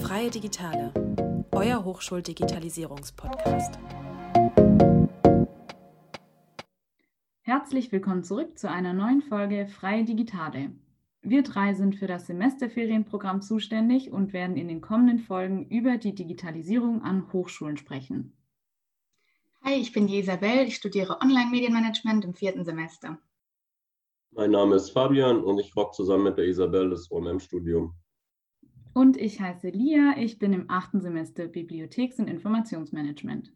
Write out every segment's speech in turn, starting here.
Freie Digitale, euer Hochschuldigitalisierungspodcast. Herzlich willkommen zurück zu einer neuen Folge Freie Digitale. Wir drei sind für das Semesterferienprogramm zuständig und werden in den kommenden Folgen über die Digitalisierung an Hochschulen sprechen. Hi, ich bin die Isabel. Ich studiere Online-Medienmanagement im vierten Semester. Mein Name ist Fabian und ich rock zusammen mit der Isabel das OMM-Studium. Und ich heiße Lia. Ich bin im achten Semester Bibliotheks- und Informationsmanagement.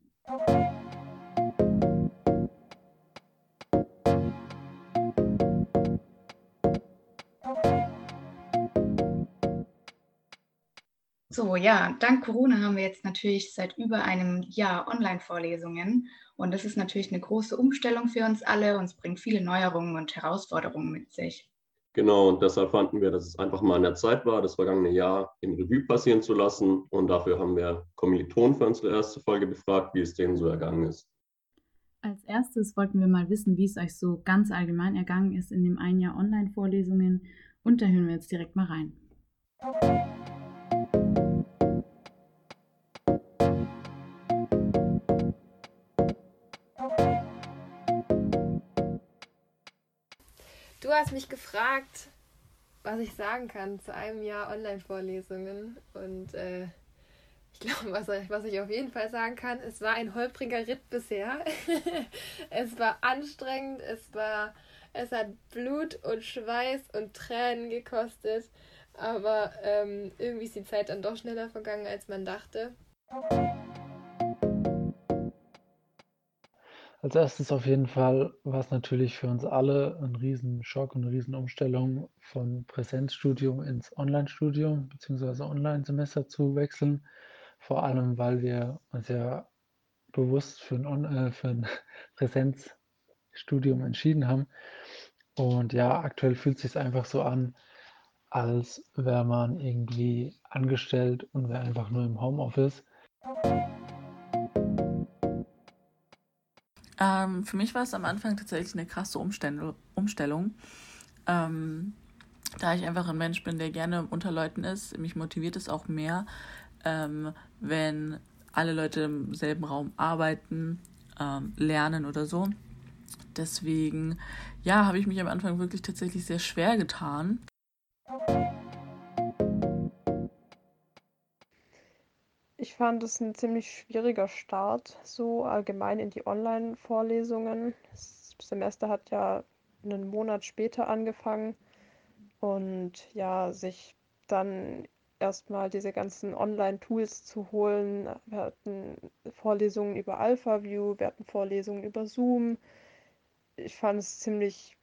So, ja, dank Corona haben wir jetzt natürlich seit über einem Jahr Online-Vorlesungen. Und das ist natürlich eine große Umstellung für uns alle und es bringt viele Neuerungen und Herausforderungen mit sich. Genau, und deshalb fanden wir, dass es einfach mal an der Zeit war, das vergangene Jahr im Revue passieren zu lassen. Und dafür haben wir Kommilitonen für unsere erste Folge befragt, wie es denen so ergangen ist. Als erstes wollten wir mal wissen, wie es euch so ganz allgemein ergangen ist in dem ein Jahr Online-Vorlesungen. Und da hören wir jetzt direkt mal rein. Hast mich gefragt, was ich sagen kann zu einem Jahr Online-Vorlesungen. Und äh, ich glaube, was, was ich auf jeden Fall sagen kann, es war ein holpriger Ritt bisher. es war anstrengend, es war, es hat Blut und Schweiß und Tränen gekostet. Aber ähm, irgendwie ist die Zeit dann doch schneller vergangen, als man dachte. Als erstes auf jeden Fall war es natürlich für uns alle ein Riesenschock und eine Riesenumstellung von Präsenzstudium ins Online-Studium bzw. Online-Semester zu wechseln. Vor allem, weil wir uns ja bewusst für ein, äh, für ein Präsenzstudium entschieden haben. Und ja, aktuell fühlt es sich einfach so an, als wäre man irgendwie angestellt und wäre einfach nur im Homeoffice. Ähm, für mich war es am Anfang tatsächlich eine krasse Umstell Umstellung. Ähm, da ich einfach ein Mensch bin, der gerne unter Leuten ist, mich motiviert es auch mehr, ähm, wenn alle Leute im selben Raum arbeiten, ähm, lernen oder so. Deswegen, ja, habe ich mich am Anfang wirklich tatsächlich sehr schwer getan. Ich fand es ein ziemlich schwieriger Start, so allgemein in die Online-Vorlesungen. Das Semester hat ja einen Monat später angefangen und ja, sich dann erstmal diese ganzen Online-Tools zu holen. Wir hatten Vorlesungen über AlphaView, wir hatten Vorlesungen über Zoom. Ich fand es ziemlich,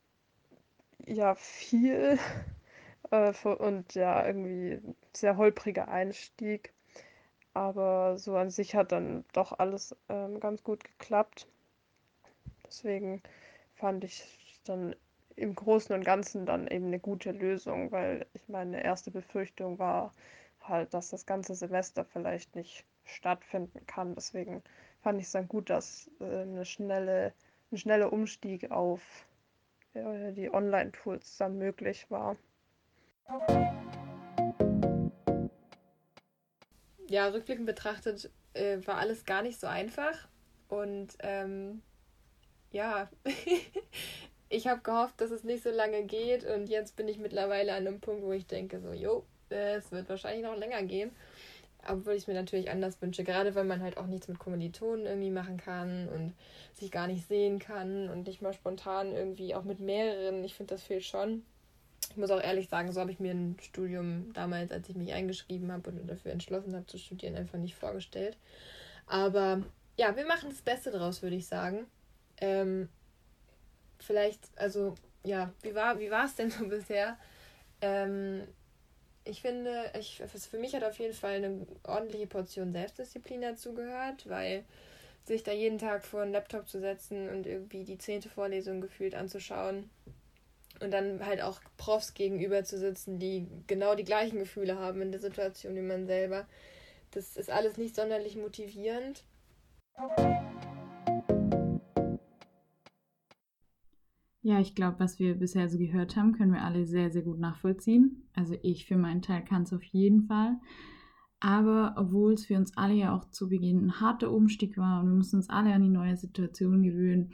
ja, viel äh, und ja, irgendwie sehr holpriger Einstieg. Aber so an sich hat dann doch alles ähm, ganz gut geklappt. Deswegen fand ich dann im Großen und Ganzen dann eben eine gute Lösung, weil ich meine erste Befürchtung war halt, dass das ganze Semester vielleicht nicht stattfinden kann. Deswegen fand ich es dann gut, dass äh, eine schnelle, ein schneller Umstieg auf äh, die Online-Tools dann möglich war. Ja, rückblickend betrachtet äh, war alles gar nicht so einfach. Und ähm, ja, ich habe gehofft, dass es nicht so lange geht. Und jetzt bin ich mittlerweile an einem Punkt, wo ich denke, so, jo, äh, es wird wahrscheinlich noch länger gehen. Obwohl ich es mir natürlich anders wünsche. Gerade weil man halt auch nichts mit Kommilitonen irgendwie machen kann und sich gar nicht sehen kann und nicht mal spontan irgendwie auch mit mehreren. Ich finde, das fehlt schon ich muss auch ehrlich sagen, so habe ich mir ein Studium damals, als ich mich eingeschrieben habe und dafür entschlossen habe zu studieren, einfach nicht vorgestellt. Aber ja, wir machen das Beste draus, würde ich sagen. Ähm, vielleicht, also ja, wie war wie es denn so bisher? Ähm, ich finde, ich, für mich hat auf jeden Fall eine ordentliche Portion Selbstdisziplin dazugehört, weil sich da jeden Tag vor einen Laptop zu setzen und irgendwie die zehnte Vorlesung gefühlt anzuschauen, und dann halt auch Profs gegenüber zu sitzen, die genau die gleichen Gefühle haben in der Situation wie man selber. Das ist alles nicht sonderlich motivierend. Ja, ich glaube, was wir bisher so gehört haben, können wir alle sehr, sehr gut nachvollziehen. Also ich für meinen Teil kann es auf jeden Fall. Aber obwohl es für uns alle ja auch zu Beginn ein harter Umstieg war und wir mussten uns alle an die neue Situation gewöhnen,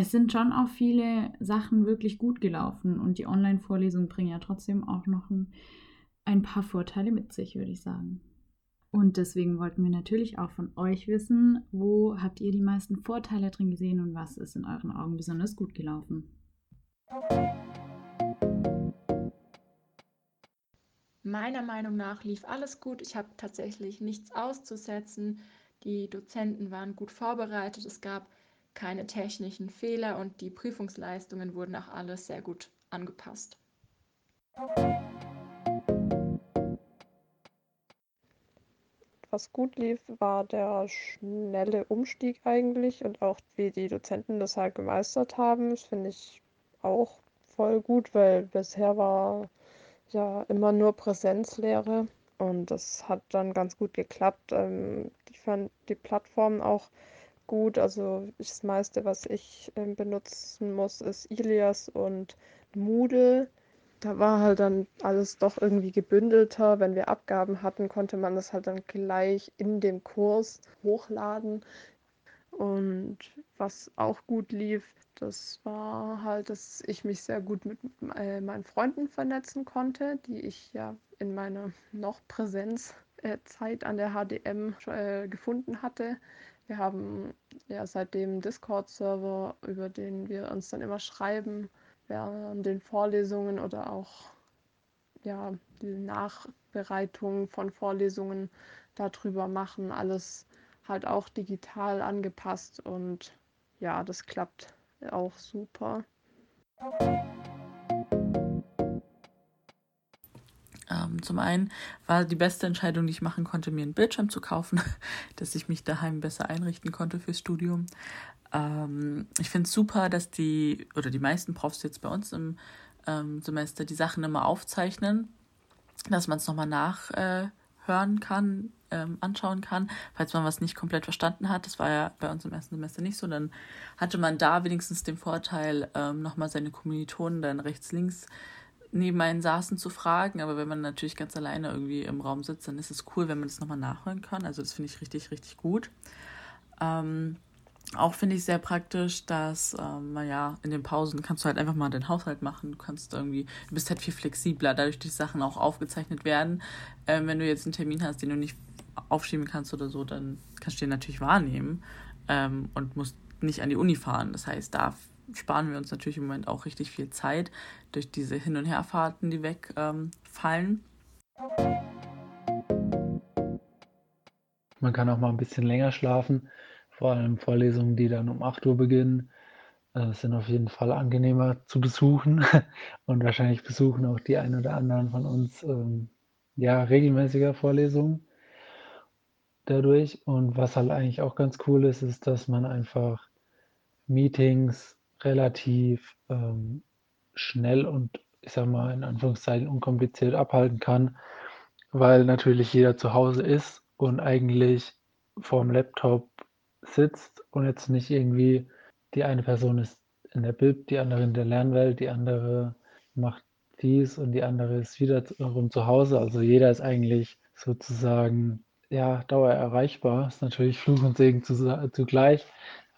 es sind schon auch viele Sachen wirklich gut gelaufen und die Online-Vorlesungen bringen ja trotzdem auch noch ein, ein paar Vorteile mit sich, würde ich sagen. Und deswegen wollten wir natürlich auch von euch wissen, wo habt ihr die meisten Vorteile drin gesehen und was ist in euren Augen besonders gut gelaufen? Meiner Meinung nach lief alles gut. Ich habe tatsächlich nichts auszusetzen. Die Dozenten waren gut vorbereitet. Es gab keine technischen Fehler und die Prüfungsleistungen wurden auch alles sehr gut angepasst. Was gut lief, war der schnelle Umstieg eigentlich und auch wie die Dozenten das halt gemeistert haben. Das finde ich auch voll gut, weil bisher war ja immer nur Präsenzlehre und das hat dann ganz gut geklappt. Ähm, ich fand die Plattform auch gut. Also das meiste, was ich ähm, benutzen muss, ist Ilias und Moodle da war halt dann alles doch irgendwie gebündelter. Wenn wir Abgaben hatten, konnte man das halt dann gleich in dem Kurs hochladen. Und was auch gut lief, das war halt, dass ich mich sehr gut mit äh, meinen Freunden vernetzen konnte, die ich ja in meiner noch Präsenzzeit an der HDM äh, gefunden hatte. Wir haben ja seitdem Discord-Server, über den wir uns dann immer schreiben während den Vorlesungen oder auch ja, die Nachbereitung von Vorlesungen darüber machen. Alles halt auch digital angepasst und ja, das klappt auch super. Ähm, zum einen war die beste Entscheidung, die ich machen konnte, mir einen Bildschirm zu kaufen, dass ich mich daheim besser einrichten konnte fürs Studium. Ähm, ich finde es super, dass die oder die meisten Profs jetzt bei uns im ähm, Semester die Sachen immer aufzeichnen, dass man es nochmal nachhören äh, kann, ähm, anschauen kann, falls man was nicht komplett verstanden hat. Das war ja bei uns im ersten Semester nicht so. Dann hatte man da wenigstens den Vorteil, ähm, nochmal seine Kommilitonen dann rechts, links neben einen saßen zu fragen. Aber wenn man natürlich ganz alleine irgendwie im Raum sitzt, dann ist es cool, wenn man das nochmal nachhören kann. Also das finde ich richtig, richtig gut. Ähm, auch finde ich sehr praktisch, dass, ähm, naja, in den Pausen kannst du halt einfach mal den Haushalt machen. Du kannst irgendwie, du bist halt viel flexibler, dadurch die Sachen auch aufgezeichnet werden. Ähm, wenn du jetzt einen Termin hast, den du nicht aufschieben kannst oder so, dann kannst du den natürlich wahrnehmen ähm, und musst nicht an die Uni fahren. Das heißt, da sparen wir uns natürlich im Moment auch richtig viel Zeit durch diese Hin- und Herfahrten, die wegfallen. Man kann auch mal ein bisschen länger schlafen vor allem Vorlesungen, die dann um 8 Uhr beginnen, äh, sind auf jeden Fall angenehmer zu besuchen und wahrscheinlich besuchen auch die ein oder anderen von uns ähm, ja regelmäßiger Vorlesungen dadurch. Und was halt eigentlich auch ganz cool ist, ist, dass man einfach Meetings relativ ähm, schnell und ich sag mal in Anführungszeichen unkompliziert abhalten kann, weil natürlich jeder zu Hause ist und eigentlich vorm Laptop sitzt und jetzt nicht irgendwie die eine Person ist in der Bib, die andere in der Lernwelt, die andere macht dies und die andere ist wiederum zu Hause. Also jeder ist eigentlich sozusagen ja dauer erreichbar. Ist natürlich Fluch und Segen zugleich,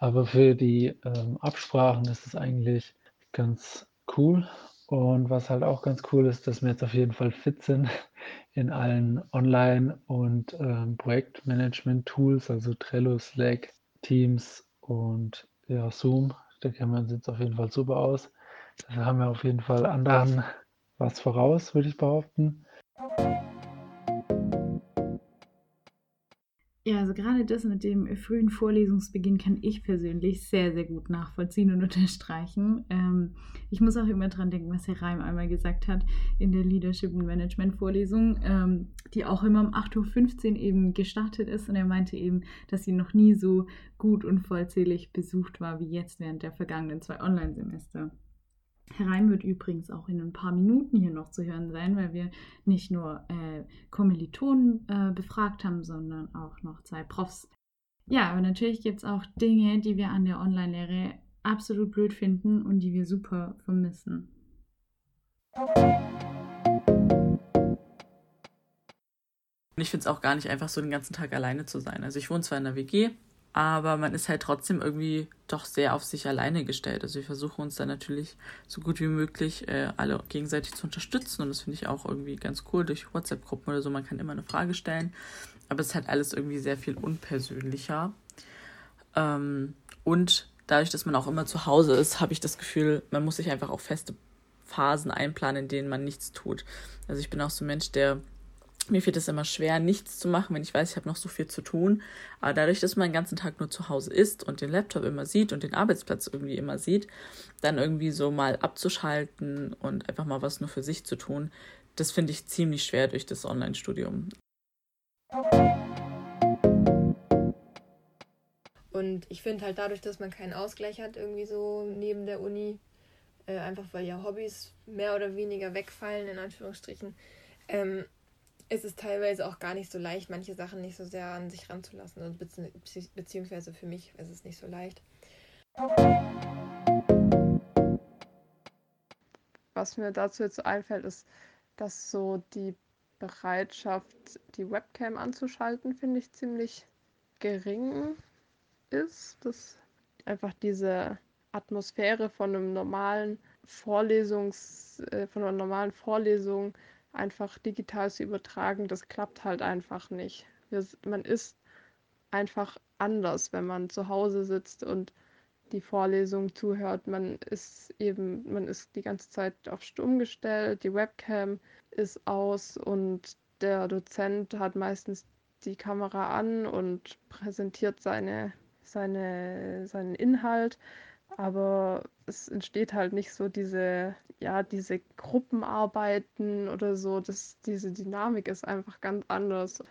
aber für die ähm, Absprachen ist es eigentlich ganz cool. Und was halt auch ganz cool ist, dass wir jetzt auf jeden Fall fit sind in allen Online- und ähm, Projektmanagement-Tools, also Trello, Slack, Teams und ja, Zoom. Da kennen wir uns jetzt auf jeden Fall super aus. Da haben wir auf jeden Fall anderen was voraus, würde ich behaupten. Also gerade das mit dem frühen Vorlesungsbeginn kann ich persönlich sehr, sehr gut nachvollziehen und unterstreichen. Ähm, ich muss auch immer dran denken, was Herr Reim einmal gesagt hat in der Leadership and Management Vorlesung, ähm, die auch immer um 8.15 Uhr eben gestartet ist. Und er meinte eben, dass sie noch nie so gut und vollzählig besucht war wie jetzt während der vergangenen zwei Online-Semester. Herr Reim wird übrigens auch in ein paar Minuten hier noch zu hören sein, weil wir nicht nur äh, Kommilitonen äh, befragt haben, sondern auch noch zwei Profs. Ja, aber natürlich gibt es auch Dinge, die wir an der Online-Lehre absolut blöd finden und die wir super vermissen. Ich finde es auch gar nicht einfach so den ganzen Tag alleine zu sein. Also ich wohne zwar in der WG, aber man ist halt trotzdem irgendwie doch sehr auf sich alleine gestellt. Also wir versuchen uns dann natürlich so gut wie möglich äh, alle gegenseitig zu unterstützen und das finde ich auch irgendwie ganz cool durch WhatsApp-Gruppen oder so. Man kann immer eine Frage stellen, aber es ist halt alles irgendwie sehr viel unpersönlicher. Ähm, und dadurch, dass man auch immer zu Hause ist, habe ich das Gefühl, man muss sich einfach auch feste Phasen einplanen, in denen man nichts tut. Also ich bin auch so ein Mensch, der mir fällt es immer schwer, nichts zu machen, wenn ich weiß, ich habe noch so viel zu tun. Aber dadurch, dass man den ganzen Tag nur zu Hause ist und den Laptop immer sieht und den Arbeitsplatz irgendwie immer sieht, dann irgendwie so mal abzuschalten und einfach mal was nur für sich zu tun, das finde ich ziemlich schwer durch das Online-Studium. Und ich finde halt dadurch, dass man keinen Ausgleich hat, irgendwie so neben der Uni, äh, einfach weil ja Hobbys mehr oder weniger wegfallen, in Anführungsstrichen, ähm, ist es teilweise auch gar nicht so leicht, manche Sachen nicht so sehr an sich ranzulassen. Bezieh beziehungsweise für mich ist es nicht so leicht. Was mir dazu jetzt einfällt, ist, dass so die Bereitschaft, die Webcam anzuschalten, finde ich ziemlich gering ist. Dass einfach diese Atmosphäre von einem normalen Vorlesungs, äh, von einer normalen Vorlesung einfach digital zu übertragen, das klappt halt einfach nicht. Man ist einfach anders, wenn man zu Hause sitzt und die Vorlesung zuhört. Man ist eben, man ist die ganze Zeit auf stumm gestellt, die Webcam ist aus und der Dozent hat meistens die Kamera an und präsentiert seine, seine, seinen Inhalt aber es entsteht halt nicht so diese, ja, diese Gruppenarbeiten oder so. Das, diese Dynamik ist einfach ganz anders.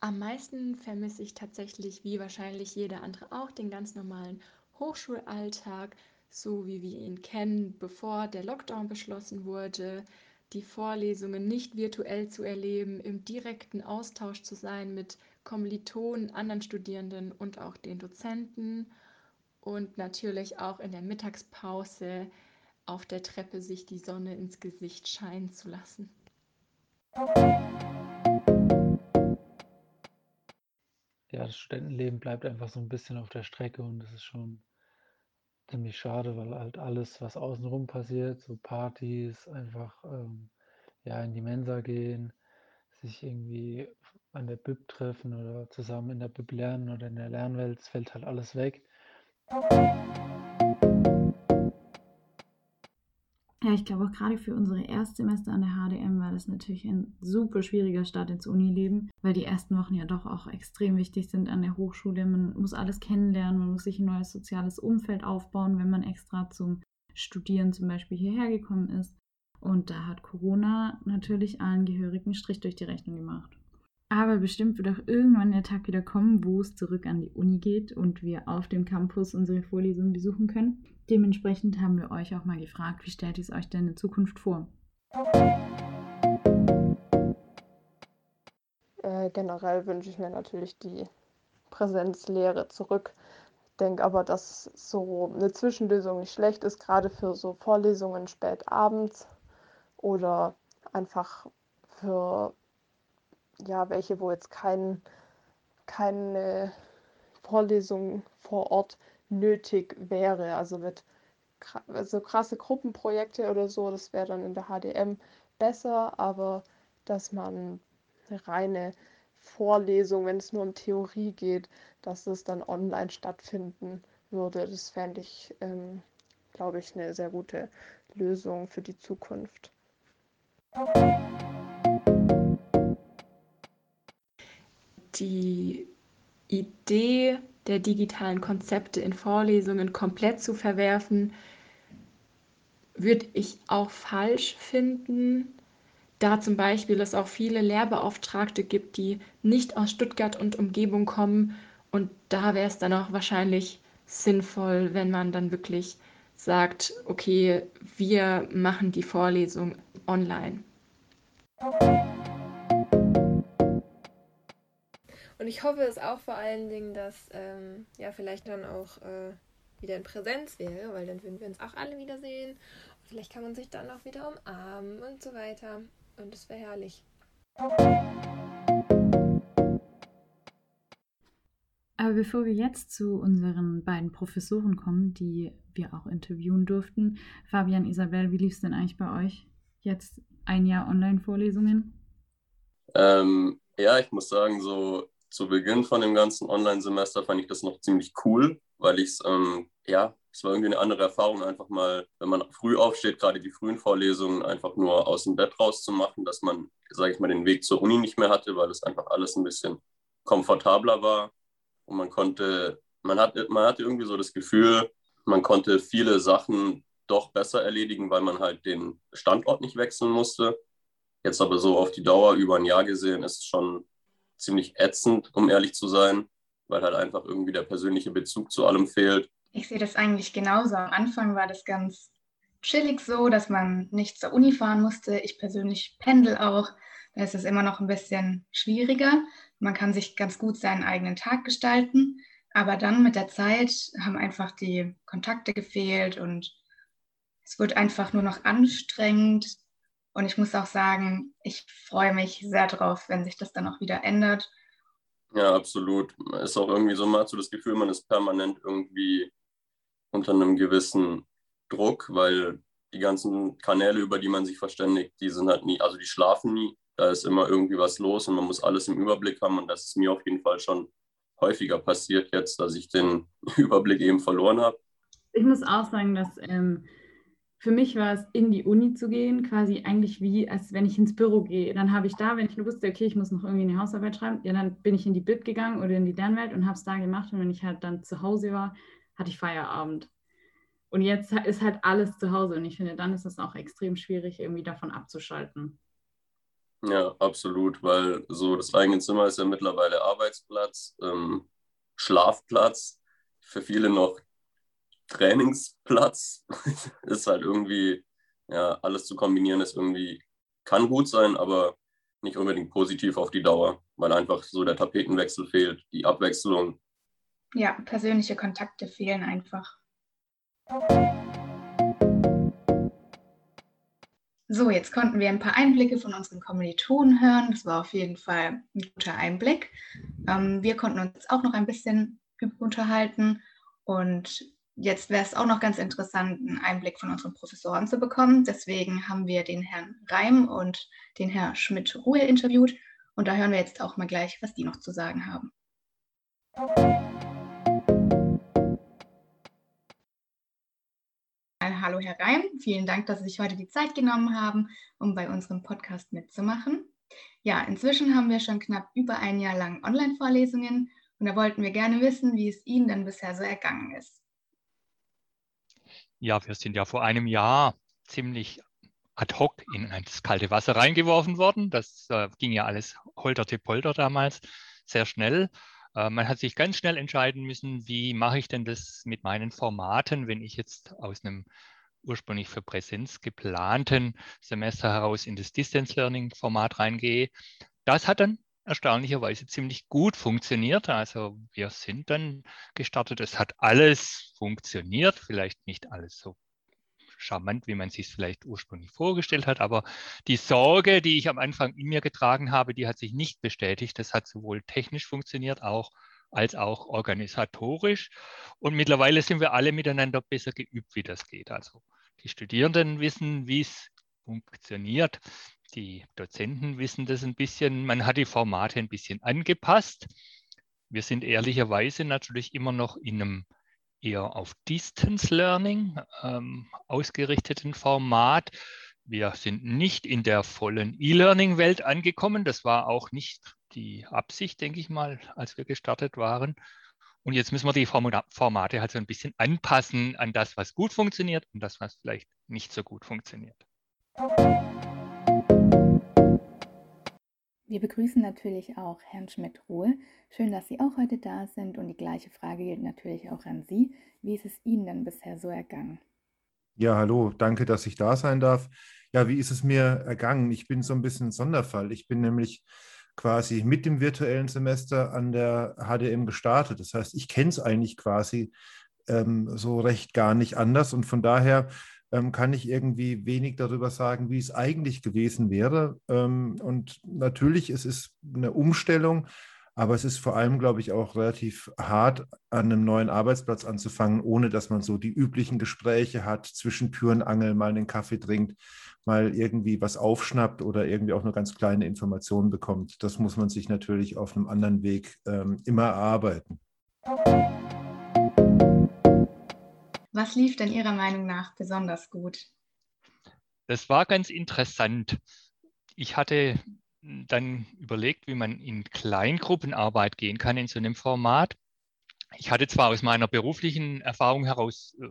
Am meisten vermisse ich tatsächlich, wie wahrscheinlich jeder andere auch, den ganz normalen Hochschulalltag, so wie wir ihn kennen, bevor der Lockdown beschlossen wurde, die Vorlesungen nicht virtuell zu erleben, im direkten Austausch zu sein mit Kommilitonen, anderen Studierenden und auch den Dozenten und natürlich auch in der Mittagspause auf der Treppe sich die Sonne ins Gesicht scheinen zu lassen. Ja, das Studentenleben bleibt einfach so ein bisschen auf der Strecke und das ist schon ziemlich schade, weil halt alles, was außenrum passiert, so Partys, einfach ähm, ja in die Mensa gehen, sich irgendwie an der Bib treffen oder zusammen in der Bib lernen oder in der Lernwelt, es fällt halt alles weg. Ja, ich glaube auch gerade für unsere Erstsemester an der HDM war das natürlich ein super schwieriger Start ins Unileben, weil die ersten Wochen ja doch auch extrem wichtig sind an der Hochschule. Man muss alles kennenlernen, man muss sich ein neues soziales Umfeld aufbauen, wenn man extra zum Studieren zum Beispiel hierher gekommen ist. Und da hat Corona natürlich allen gehörigen Strich durch die Rechnung gemacht. Aber bestimmt wird auch irgendwann der Tag wieder kommen, wo es zurück an die Uni geht und wir auf dem Campus unsere Vorlesungen besuchen können. Dementsprechend haben wir euch auch mal gefragt, wie stellt ihr es euch denn in Zukunft vor? Äh, generell wünsche ich mir natürlich die Präsenzlehre zurück. Ich denke aber, dass so eine Zwischenlösung nicht schlecht ist, gerade für so Vorlesungen spät abends oder einfach für ja, welche, wo jetzt kein, keine Vorlesung vor Ort nötig wäre. Also mit also krasse Gruppenprojekte oder so, das wäre dann in der HDM besser, aber dass man eine reine Vorlesung, wenn es nur um Theorie geht, dass es dann online stattfinden würde, das fände ich, ähm, glaube ich, eine sehr gute Lösung für die Zukunft. Die Idee der digitalen Konzepte in Vorlesungen komplett zu verwerfen, würde ich auch falsch finden, da zum Beispiel es auch viele Lehrbeauftragte gibt, die nicht aus Stuttgart und Umgebung kommen. Und da wäre es dann auch wahrscheinlich sinnvoll, wenn man dann wirklich sagt, okay, wir machen die Vorlesung online. Und ich hoffe es auch vor allen Dingen, dass ähm, ja vielleicht dann auch äh, wieder in Präsenz wäre, weil dann würden wir uns auch alle wiedersehen. Und vielleicht kann man sich dann auch wieder umarmen und so weiter. Und das wäre herrlich. Aber bevor wir jetzt zu unseren beiden Professoren kommen, die wir auch interviewen durften, Fabian, Isabel, wie lief es denn eigentlich bei euch? Jetzt ein Jahr Online-Vorlesungen? Ähm, ja, ich muss sagen, so zu Beginn von dem ganzen Online-Semester fand ich das noch ziemlich cool, weil ich es, ähm, ja, es war irgendwie eine andere Erfahrung, einfach mal, wenn man früh aufsteht, gerade die frühen Vorlesungen, einfach nur aus dem Bett rauszumachen, dass man, sage ich mal, den Weg zur Uni nicht mehr hatte, weil es einfach alles ein bisschen komfortabler war und man konnte, man, hat, man hatte irgendwie so das Gefühl, man konnte viele Sachen doch besser erledigen, weil man halt den Standort nicht wechseln musste. Jetzt aber so auf die Dauer über ein Jahr gesehen ist es schon ziemlich ätzend, um ehrlich zu sein, weil halt einfach irgendwie der persönliche Bezug zu allem fehlt. Ich sehe das eigentlich genauso. Am Anfang war das ganz chillig so, dass man nicht zur Uni fahren musste. Ich persönlich pendel auch. Da ist es immer noch ein bisschen schwieriger. Man kann sich ganz gut seinen eigenen Tag gestalten. Aber dann mit der Zeit haben einfach die Kontakte gefehlt und es wird einfach nur noch anstrengend. Und ich muss auch sagen, ich freue mich sehr drauf, wenn sich das dann auch wieder ändert. Ja, absolut. Ist auch irgendwie so, man hat so das Gefühl, man ist permanent irgendwie unter einem gewissen Druck, weil die ganzen Kanäle, über die man sich verständigt, die sind halt nie, also die schlafen nie da ist immer irgendwie was los und man muss alles im Überblick haben. Und das ist mir auf jeden Fall schon häufiger passiert jetzt, dass ich den Überblick eben verloren habe. Ich muss auch sagen, dass ähm, für mich war es, in die Uni zu gehen, quasi eigentlich wie, als wenn ich ins Büro gehe. Dann habe ich da, wenn ich nur wusste, okay, ich muss noch irgendwie eine Hausarbeit schreiben, ja, dann bin ich in die Bib gegangen oder in die Lernwelt und habe es da gemacht. Und wenn ich halt dann zu Hause war, hatte ich Feierabend. Und jetzt ist halt alles zu Hause. Und ich finde, dann ist es auch extrem schwierig, irgendwie davon abzuschalten. Ja, absolut, weil so das eigene Zimmer ist ja mittlerweile Arbeitsplatz, ähm, Schlafplatz, für viele noch Trainingsplatz. ist halt irgendwie, ja, alles zu kombinieren ist irgendwie, kann gut sein, aber nicht unbedingt positiv auf die Dauer, weil einfach so der Tapetenwechsel fehlt, die Abwechslung. Ja, persönliche Kontakte fehlen einfach. So, jetzt konnten wir ein paar Einblicke von unseren Kommilitonen hören. Das war auf jeden Fall ein guter Einblick. Ähm, wir konnten uns auch noch ein bisschen unterhalten und jetzt wäre es auch noch ganz interessant, einen Einblick von unseren Professoren zu bekommen. Deswegen haben wir den Herrn Reim und den Herrn Schmidt-Ruhe interviewt und da hören wir jetzt auch mal gleich, was die noch zu sagen haben. Hallo Herr Reim, vielen Dank, dass Sie sich heute die Zeit genommen haben, um bei unserem Podcast mitzumachen. Ja, inzwischen haben wir schon knapp über ein Jahr lang Online-Vorlesungen und da wollten wir gerne wissen, wie es Ihnen denn bisher so ergangen ist. Ja, wir sind ja vor einem Jahr ziemlich ad hoc in das kalte Wasser reingeworfen worden. Das äh, ging ja alles holterte polter damals, sehr schnell. Äh, man hat sich ganz schnell entscheiden müssen, wie mache ich denn das mit meinen Formaten, wenn ich jetzt aus einem ursprünglich für Präsenz geplanten Semester heraus in das Distance Learning Format reingehe. Das hat dann erstaunlicherweise ziemlich gut funktioniert. Also wir sind dann gestartet. Es hat alles funktioniert, vielleicht nicht alles so charmant, wie man sich vielleicht ursprünglich vorgestellt hat. Aber die Sorge, die ich am Anfang in mir getragen habe, die hat sich nicht bestätigt. Das hat sowohl technisch funktioniert, auch als auch organisatorisch. Und mittlerweile sind wir alle miteinander besser geübt, wie das geht. Also die Studierenden wissen, wie es funktioniert. Die Dozenten wissen das ein bisschen. Man hat die Formate ein bisschen angepasst. Wir sind ehrlicherweise natürlich immer noch in einem eher auf Distance Learning ähm, ausgerichteten Format. Wir sind nicht in der vollen E-Learning-Welt angekommen. Das war auch nicht die Absicht, denke ich mal, als wir gestartet waren. Und jetzt müssen wir die Formate halt so ein bisschen anpassen an das, was gut funktioniert und das, was vielleicht nicht so gut funktioniert. Wir begrüßen natürlich auch Herrn Schmidt-Ruhe. Schön, dass Sie auch heute da sind. Und die gleiche Frage gilt natürlich auch an Sie. Wie ist es Ihnen denn bisher so ergangen? Ja, hallo, danke, dass ich da sein darf. Ja, wie ist es mir ergangen? Ich bin so ein bisschen ein Sonderfall. Ich bin nämlich quasi mit dem virtuellen Semester an der HDM gestartet. Das heißt, ich kenne es eigentlich quasi ähm, so recht gar nicht anders. Und von daher kann ich irgendwie wenig darüber sagen, wie es eigentlich gewesen wäre. Ähm, und natürlich, es ist eine Umstellung, aber es ist vor allem, glaube ich, auch relativ hart, an einem neuen Arbeitsplatz anzufangen, ohne dass man so die üblichen Gespräche hat, zwischen Tür und mal einen Kaffee trinkt, mal irgendwie was aufschnappt oder irgendwie auch nur ganz kleine Informationen bekommt. Das muss man sich natürlich auf einem anderen Weg ähm, immer erarbeiten. Was lief denn Ihrer Meinung nach besonders gut? Das war ganz interessant. Ich hatte dann überlegt, wie man in Kleingruppenarbeit gehen kann in so einem Format. Ich hatte zwar aus meiner beruflichen Erfahrung heraus äh,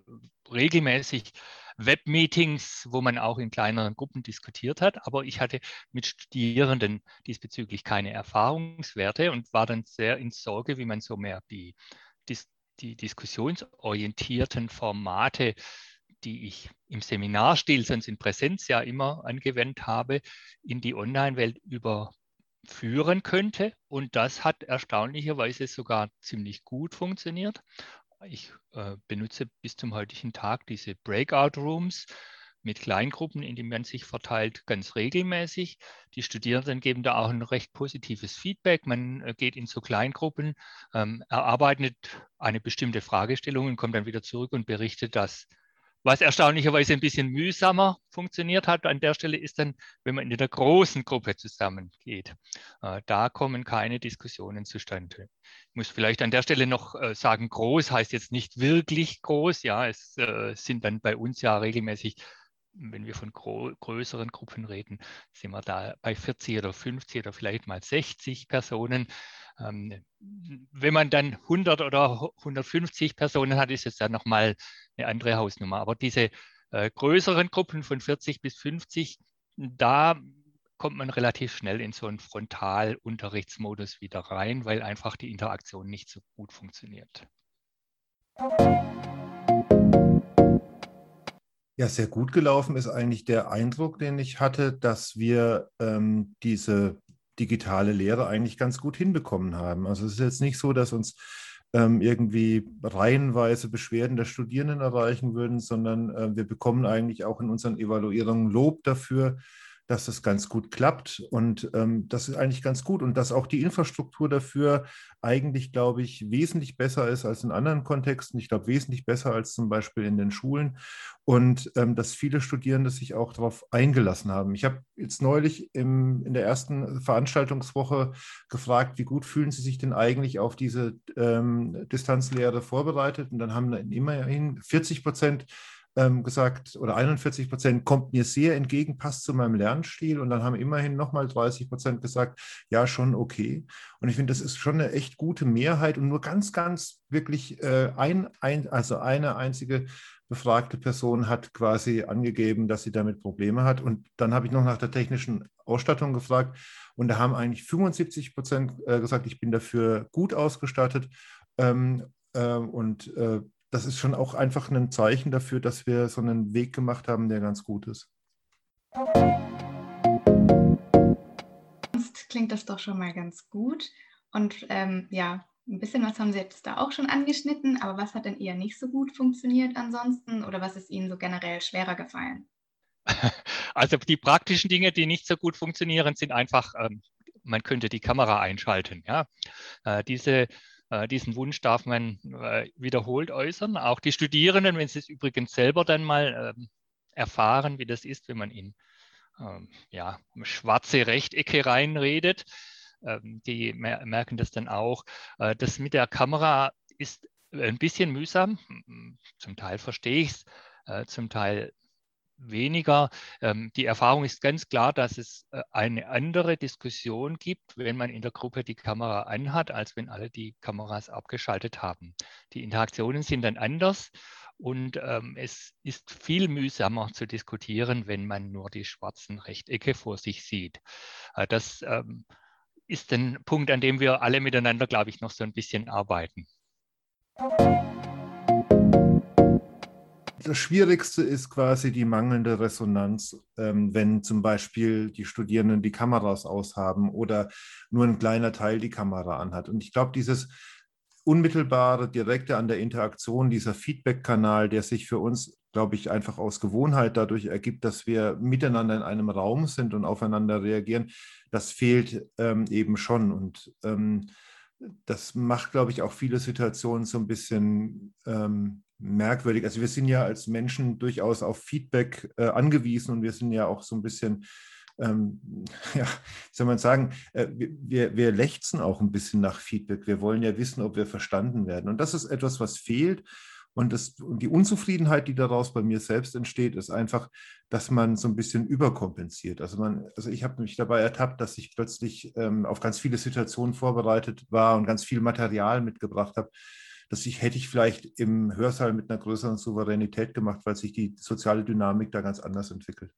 regelmäßig Webmeetings, wo man auch in kleineren Gruppen diskutiert hat, aber ich hatte mit Studierenden diesbezüglich keine Erfahrungswerte und war dann sehr in Sorge, wie man so mehr die, die, die diskussionsorientierten Formate die ich im Seminarstil, sonst in Präsenz ja immer angewendet habe, in die Online-Welt überführen könnte. Und das hat erstaunlicherweise sogar ziemlich gut funktioniert. Ich äh, benutze bis zum heutigen Tag diese Breakout Rooms mit Kleingruppen, in denen man sich verteilt, ganz regelmäßig. Die Studierenden geben da auch ein recht positives Feedback. Man äh, geht in so Kleingruppen, ähm, erarbeitet eine bestimmte Fragestellung und kommt dann wieder zurück und berichtet das was erstaunlicherweise ein bisschen mühsamer funktioniert hat an der Stelle ist dann, wenn man in der großen Gruppe zusammengeht. Äh, da kommen keine Diskussionen zustande. Ich muss vielleicht an der Stelle noch äh, sagen, groß heißt jetzt nicht wirklich groß. Ja, es sind dann bei uns ja regelmäßig wenn wir von größeren Gruppen reden, sind wir da bei 40 oder 50 oder vielleicht mal 60 Personen. Ähm, wenn man dann 100 oder 150 Personen hat, ist es dann nochmal eine andere Hausnummer. Aber diese äh, größeren Gruppen von 40 bis 50, da kommt man relativ schnell in so einen Frontalunterrichtsmodus wieder rein, weil einfach die Interaktion nicht so gut funktioniert. Ja, sehr gut gelaufen ist eigentlich der Eindruck, den ich hatte, dass wir ähm, diese digitale Lehre eigentlich ganz gut hinbekommen haben. Also es ist jetzt nicht so, dass uns ähm, irgendwie reihenweise Beschwerden der Studierenden erreichen würden, sondern äh, wir bekommen eigentlich auch in unseren Evaluierungen Lob dafür, dass das ganz gut klappt. Und ähm, das ist eigentlich ganz gut. Und dass auch die Infrastruktur dafür eigentlich, glaube ich, wesentlich besser ist als in anderen Kontexten. Ich glaube, wesentlich besser als zum Beispiel in den Schulen. Und ähm, dass viele Studierende sich auch darauf eingelassen haben. Ich habe jetzt neulich im, in der ersten Veranstaltungswoche gefragt, wie gut fühlen Sie sich denn eigentlich auf diese ähm, Distanzlehre vorbereitet? Und dann haben immerhin 40 Prozent ähm, gesagt, oder 41 Prozent kommt mir sehr entgegen, passt zu meinem Lernstil. Und dann haben immerhin nochmal 30 Prozent gesagt, ja, schon okay. Und ich finde, das ist schon eine echt gute Mehrheit und nur ganz, ganz wirklich äh, ein, ein, also eine einzige befragte Person hat quasi angegeben, dass sie damit Probleme hat. Und dann habe ich noch nach der technischen Ausstattung gefragt und da haben eigentlich 75 Prozent äh, gesagt, ich bin dafür gut ausgestattet. Ähm, äh, und äh, das ist schon auch einfach ein Zeichen dafür, dass wir so einen Weg gemacht haben, der ganz gut ist. Sonst klingt das doch schon mal ganz gut. Und ähm, ja, ein bisschen was haben Sie jetzt da auch schon angeschnitten, aber was hat denn eher nicht so gut funktioniert ansonsten oder was ist Ihnen so generell schwerer gefallen? Also die praktischen Dinge, die nicht so gut funktionieren, sind einfach, ähm, man könnte die Kamera einschalten. Ja? Äh, diese äh, diesen Wunsch darf man äh, wiederholt äußern. Auch die Studierenden, wenn sie es übrigens selber dann mal ähm, erfahren, wie das ist, wenn man in ähm, ja, schwarze Rechtecke reinredet, ähm, die merken das dann auch. Äh, das mit der Kamera ist ein bisschen mühsam. Zum Teil verstehe ich es, zum Teil weniger. Ähm, die Erfahrung ist ganz klar, dass es äh, eine andere Diskussion gibt, wenn man in der Gruppe die Kamera anhat, als wenn alle die Kameras abgeschaltet haben. Die Interaktionen sind dann anders und ähm, es ist viel mühsamer zu diskutieren, wenn man nur die schwarzen Rechtecke vor sich sieht. Äh, das ähm, ist ein Punkt, an dem wir alle miteinander, glaube ich, noch so ein bisschen arbeiten. Das Schwierigste ist quasi die mangelnde Resonanz, ähm, wenn zum Beispiel die Studierenden die Kameras aushaben oder nur ein kleiner Teil die Kamera anhat. Und ich glaube, dieses unmittelbare, direkte an der Interaktion, dieser Feedback-Kanal, der sich für uns, glaube ich, einfach aus Gewohnheit dadurch ergibt, dass wir miteinander in einem Raum sind und aufeinander reagieren, das fehlt ähm, eben schon. Und ähm, das macht, glaube ich, auch viele Situationen so ein bisschen ähm, merkwürdig. Also wir sind ja als Menschen durchaus auf Feedback äh, angewiesen und wir sind ja auch so ein bisschen, ähm, ja, wie soll man sagen, äh, wir, wir lechzen auch ein bisschen nach Feedback. Wir wollen ja wissen, ob wir verstanden werden. Und das ist etwas, was fehlt. Und, das, und die Unzufriedenheit, die daraus bei mir selbst entsteht, ist einfach, dass man so ein bisschen überkompensiert. Also, man, also ich habe mich dabei ertappt, dass ich plötzlich ähm, auf ganz viele Situationen vorbereitet war und ganz viel Material mitgebracht habe, dass ich hätte ich vielleicht im Hörsaal mit einer größeren Souveränität gemacht, weil sich die soziale Dynamik da ganz anders entwickelt.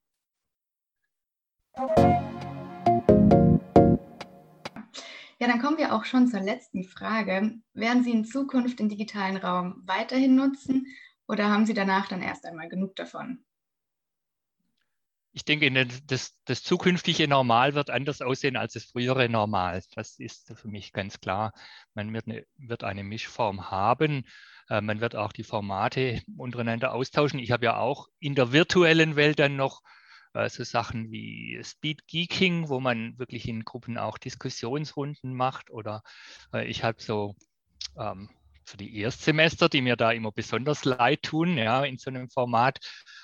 Ja, dann kommen wir auch schon zur letzten Frage. Werden Sie in Zukunft den digitalen Raum weiterhin nutzen oder haben Sie danach dann erst einmal genug davon? Ich denke, das, das, zukünftige Normal wird anders aussehen als das frühere Normal. Das ist für mich ganz klar. Man wird eine, wird eine Mischform haben. Äh, man wird auch die Formate untereinander austauschen. Ich habe ja auch in der virtuellen Welt dann noch äh, so Sachen wie Speed Geeking, wo man wirklich in Gruppen auch Diskussionsrunden macht. Oder äh, ich habe so ähm, für die Erstsemester, die mir da immer besonders leid tun, ja, in so einem Format,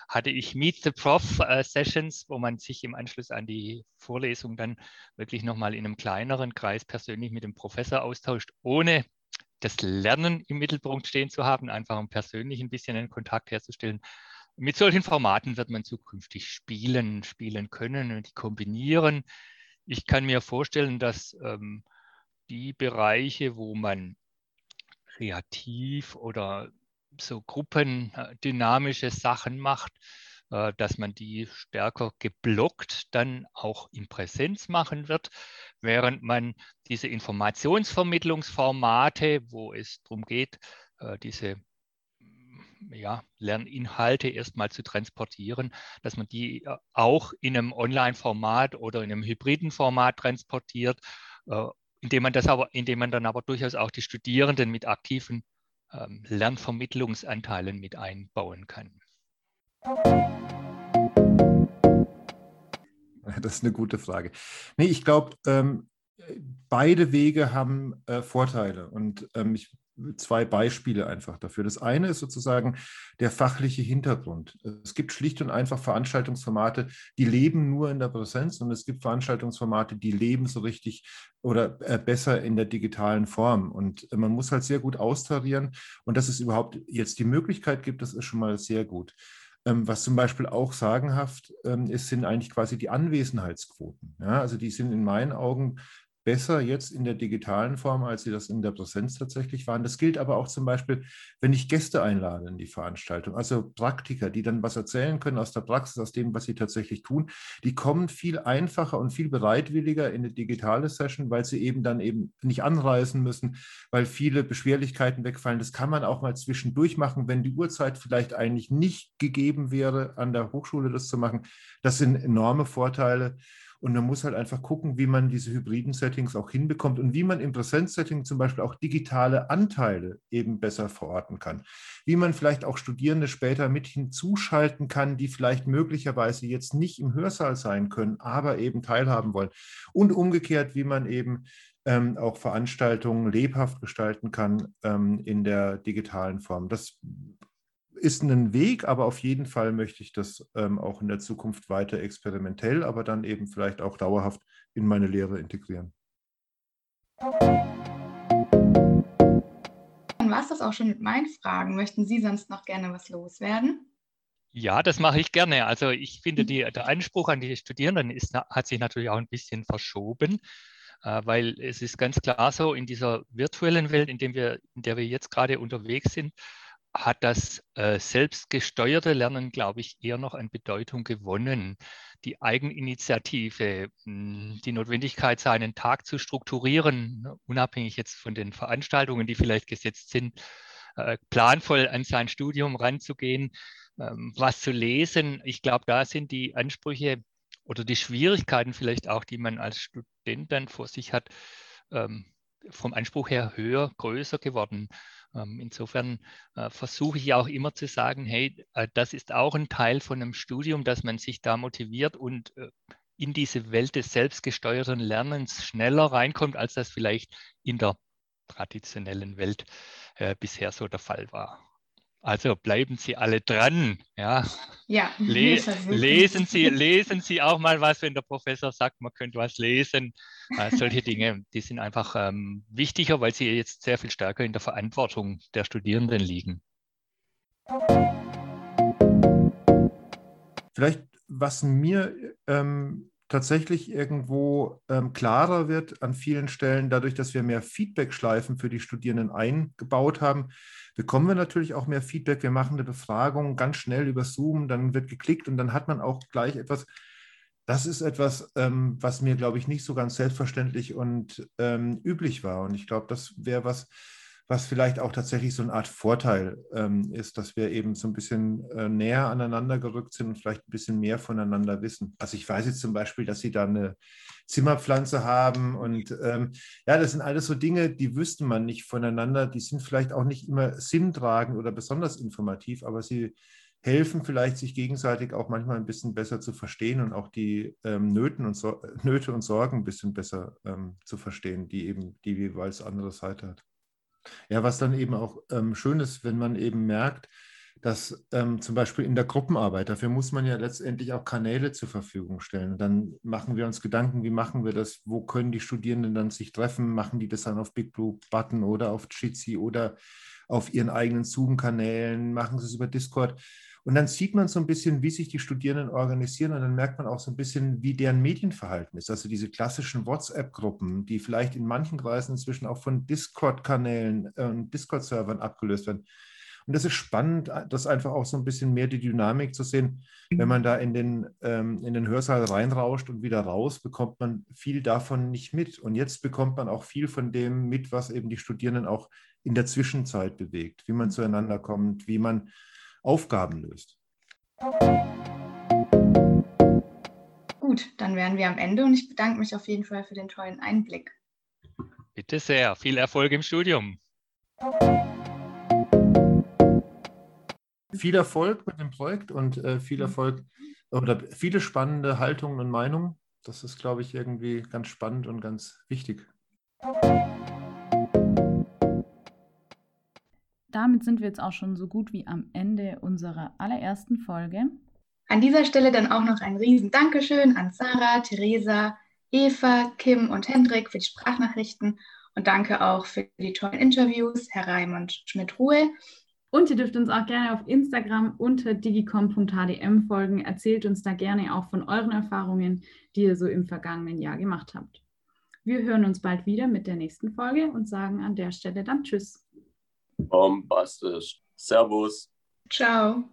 hatte ich Meet the Prof äh, Sessions, wo man sich im Anschluss an die Vorlesung dann wirklich nochmal in einem kleineren Kreis persönlich mit dem Professor austauscht, ohne das Lernen im Mittelpunkt stehen zu haben, einfach um persönlich ein bisschen einen Kontakt herzustellen. Mit solchen Formaten wird man zukünftig spielen, spielen können und die kombinieren. Ich kann mir vorstellen, dass ähm, die Bereiche, wo man kreativ oder so gruppendynamische Sachen macht, äh, dass man die stärker geblockt dann auch in Präsenz machen wird, während man diese Informationsvermittlungsformate, wo es darum geht, äh, diese ja, Lerninhalte erstmal zu transportieren, dass man die äh, auch in einem Online-Format oder in einem hybriden Format transportiert indem man das aber, indem man dann aber durchaus auch die Studierenden mit aktiven ähm, Lernvermittlungsanteilen mit einbauen kann. Das ist eine gute Frage. Nee, ich glaube, ähm, beide Wege haben äh, Vorteile. Und ähm, ich zwei Beispiele einfach dafür. Das eine ist sozusagen der fachliche Hintergrund. Es gibt schlicht und einfach Veranstaltungsformate, die leben nur in der Präsenz und es gibt Veranstaltungsformate, die leben so richtig oder äh, besser in der digitalen Form. Und man muss halt sehr gut austarieren und dass es überhaupt jetzt die Möglichkeit gibt, das ist schon mal sehr gut. Ähm, was zum Beispiel auch sagenhaft ähm, ist, sind eigentlich quasi die Anwesenheitsquoten. Ja, also die sind in meinen Augen besser jetzt in der digitalen Form, als sie das in der Präsenz tatsächlich waren. Das gilt aber auch zum Beispiel, wenn ich Gäste einlade in die Veranstaltung, also Praktiker, die dann was erzählen können aus der Praxis, aus dem, was sie tatsächlich tun, die kommen viel einfacher und viel bereitwilliger in eine digitale Session, weil sie eben dann eben nicht anreisen müssen, weil viele Beschwerlichkeiten wegfallen. Das kann man auch mal zwischendurch machen, wenn die Uhrzeit vielleicht eigentlich nicht gegeben wäre, an der Hochschule das zu machen. Das sind enorme Vorteile. Und man muss halt einfach gucken, wie man diese hybriden Settings auch hinbekommt und wie man im Präsenzsetting zum Beispiel auch digitale Anteile eben besser verorten kann. Wie man vielleicht auch Studierende später mit hinzuschalten kann, die vielleicht möglicherweise jetzt nicht im Hörsaal sein können, aber eben teilhaben wollen. Und umgekehrt, wie man eben ähm, auch Veranstaltungen lebhaft gestalten kann ähm, in der digitalen Form. Das ist ein Weg, aber auf jeden Fall möchte ich das ähm, auch in der Zukunft weiter experimentell, aber dann eben vielleicht auch dauerhaft in meine Lehre integrieren. Dann war es das auch schon mit meinen Fragen. Möchten Sie sonst noch gerne was loswerden? Ja, das mache ich gerne. Also ich finde, die, der Anspruch an die Studierenden ist, hat sich natürlich auch ein bisschen verschoben, äh, weil es ist ganz klar so, in dieser virtuellen Welt, in, dem wir, in der wir jetzt gerade unterwegs sind, hat das äh, selbstgesteuerte Lernen, glaube ich, eher noch an Bedeutung gewonnen. Die Eigeninitiative, hm, die Notwendigkeit, seinen Tag zu strukturieren, ne, unabhängig jetzt von den Veranstaltungen, die vielleicht gesetzt sind, äh, planvoll an sein Studium ranzugehen, ähm, was zu lesen. Ich glaube, da sind die Ansprüche oder die Schwierigkeiten vielleicht auch, die man als Student dann vor sich hat, ähm, vom Anspruch her höher, größer geworden. Ähm, insofern äh, versuche ich auch immer zu sagen, hey, äh, das ist auch ein Teil von einem Studium, dass man sich da motiviert und äh, in diese Welt des selbstgesteuerten Lernens schneller reinkommt, als das vielleicht in der traditionellen Welt bisher so der Fall war. Also bleiben Sie alle dran. Ja, ja Le lesen, Sie, lesen Sie auch mal was, wenn der Professor sagt, man könnte was lesen. Äh, solche Dinge, die sind einfach ähm, wichtiger, weil sie jetzt sehr viel stärker in der Verantwortung der Studierenden liegen. Vielleicht, was mir ähm, tatsächlich irgendwo ähm, klarer wird an vielen Stellen, dadurch, dass wir mehr Feedback-Schleifen für die Studierenden eingebaut haben, bekommen wir natürlich auch mehr Feedback. Wir machen eine Befragung ganz schnell über Zoom, dann wird geklickt und dann hat man auch gleich etwas. Das ist etwas, ähm, was mir, glaube ich, nicht so ganz selbstverständlich und ähm, üblich war. Und ich glaube, das wäre was, was vielleicht auch tatsächlich so eine Art Vorteil ähm, ist, dass wir eben so ein bisschen äh, näher aneinander gerückt sind und vielleicht ein bisschen mehr voneinander wissen. Also ich weiß jetzt zum Beispiel, dass Sie da eine Zimmerpflanze haben und ähm, ja, das sind alles so Dinge, die wüsste man nicht voneinander. Die sind vielleicht auch nicht immer sinntragend oder besonders informativ, aber sie helfen vielleicht, sich gegenseitig auch manchmal ein bisschen besser zu verstehen und auch die ähm, Nöten und so Nöte und Sorgen ein bisschen besser ähm, zu verstehen, die eben die jeweils andere Seite hat. Ja, was dann eben auch ähm, schön ist, wenn man eben merkt, dass ähm, zum Beispiel in der Gruppenarbeit, dafür muss man ja letztendlich auch Kanäle zur Verfügung stellen. Dann machen wir uns Gedanken, wie machen wir das, wo können die Studierenden dann sich treffen, machen die das dann auf Big Blue Button oder auf Jitsi oder auf ihren eigenen Zoom-Kanälen, machen sie es über Discord. Und dann sieht man so ein bisschen, wie sich die Studierenden organisieren und dann merkt man auch so ein bisschen, wie deren Medienverhalten ist. Also diese klassischen WhatsApp-Gruppen, die vielleicht in manchen Kreisen inzwischen auch von Discord-Kanälen und Discord-Servern abgelöst werden. Und das ist spannend, das einfach auch so ein bisschen mehr die Dynamik zu sehen. Wenn man da in den, ähm, in den Hörsaal reinrauscht und wieder raus, bekommt man viel davon nicht mit. Und jetzt bekommt man auch viel von dem mit, was eben die Studierenden auch in der Zwischenzeit bewegt, wie man zueinander kommt, wie man Aufgaben löst. Gut, dann wären wir am Ende und ich bedanke mich auf jeden Fall für den tollen Einblick. Bitte sehr, viel Erfolg im Studium. Viel Erfolg mit dem Projekt und äh, viel Erfolg oder viele spannende Haltungen und Meinungen. Das ist, glaube ich, irgendwie ganz spannend und ganz wichtig. Damit sind wir jetzt auch schon so gut wie am Ende unserer allerersten Folge. An dieser Stelle dann auch noch ein riesen Dankeschön an Sarah, Theresa, Eva, Kim und Hendrik für die Sprachnachrichten und danke auch für die tollen Interviews, Herr Raimund Schmidt-Ruhe. Und ihr dürft uns auch gerne auf Instagram unter digicom.hdm folgen. Erzählt uns da gerne auch von euren Erfahrungen, die ihr so im vergangenen Jahr gemacht habt. Wir hören uns bald wieder mit der nächsten Folge und sagen an der Stelle dann Tschüss. Bombastisch. Servus. Ciao.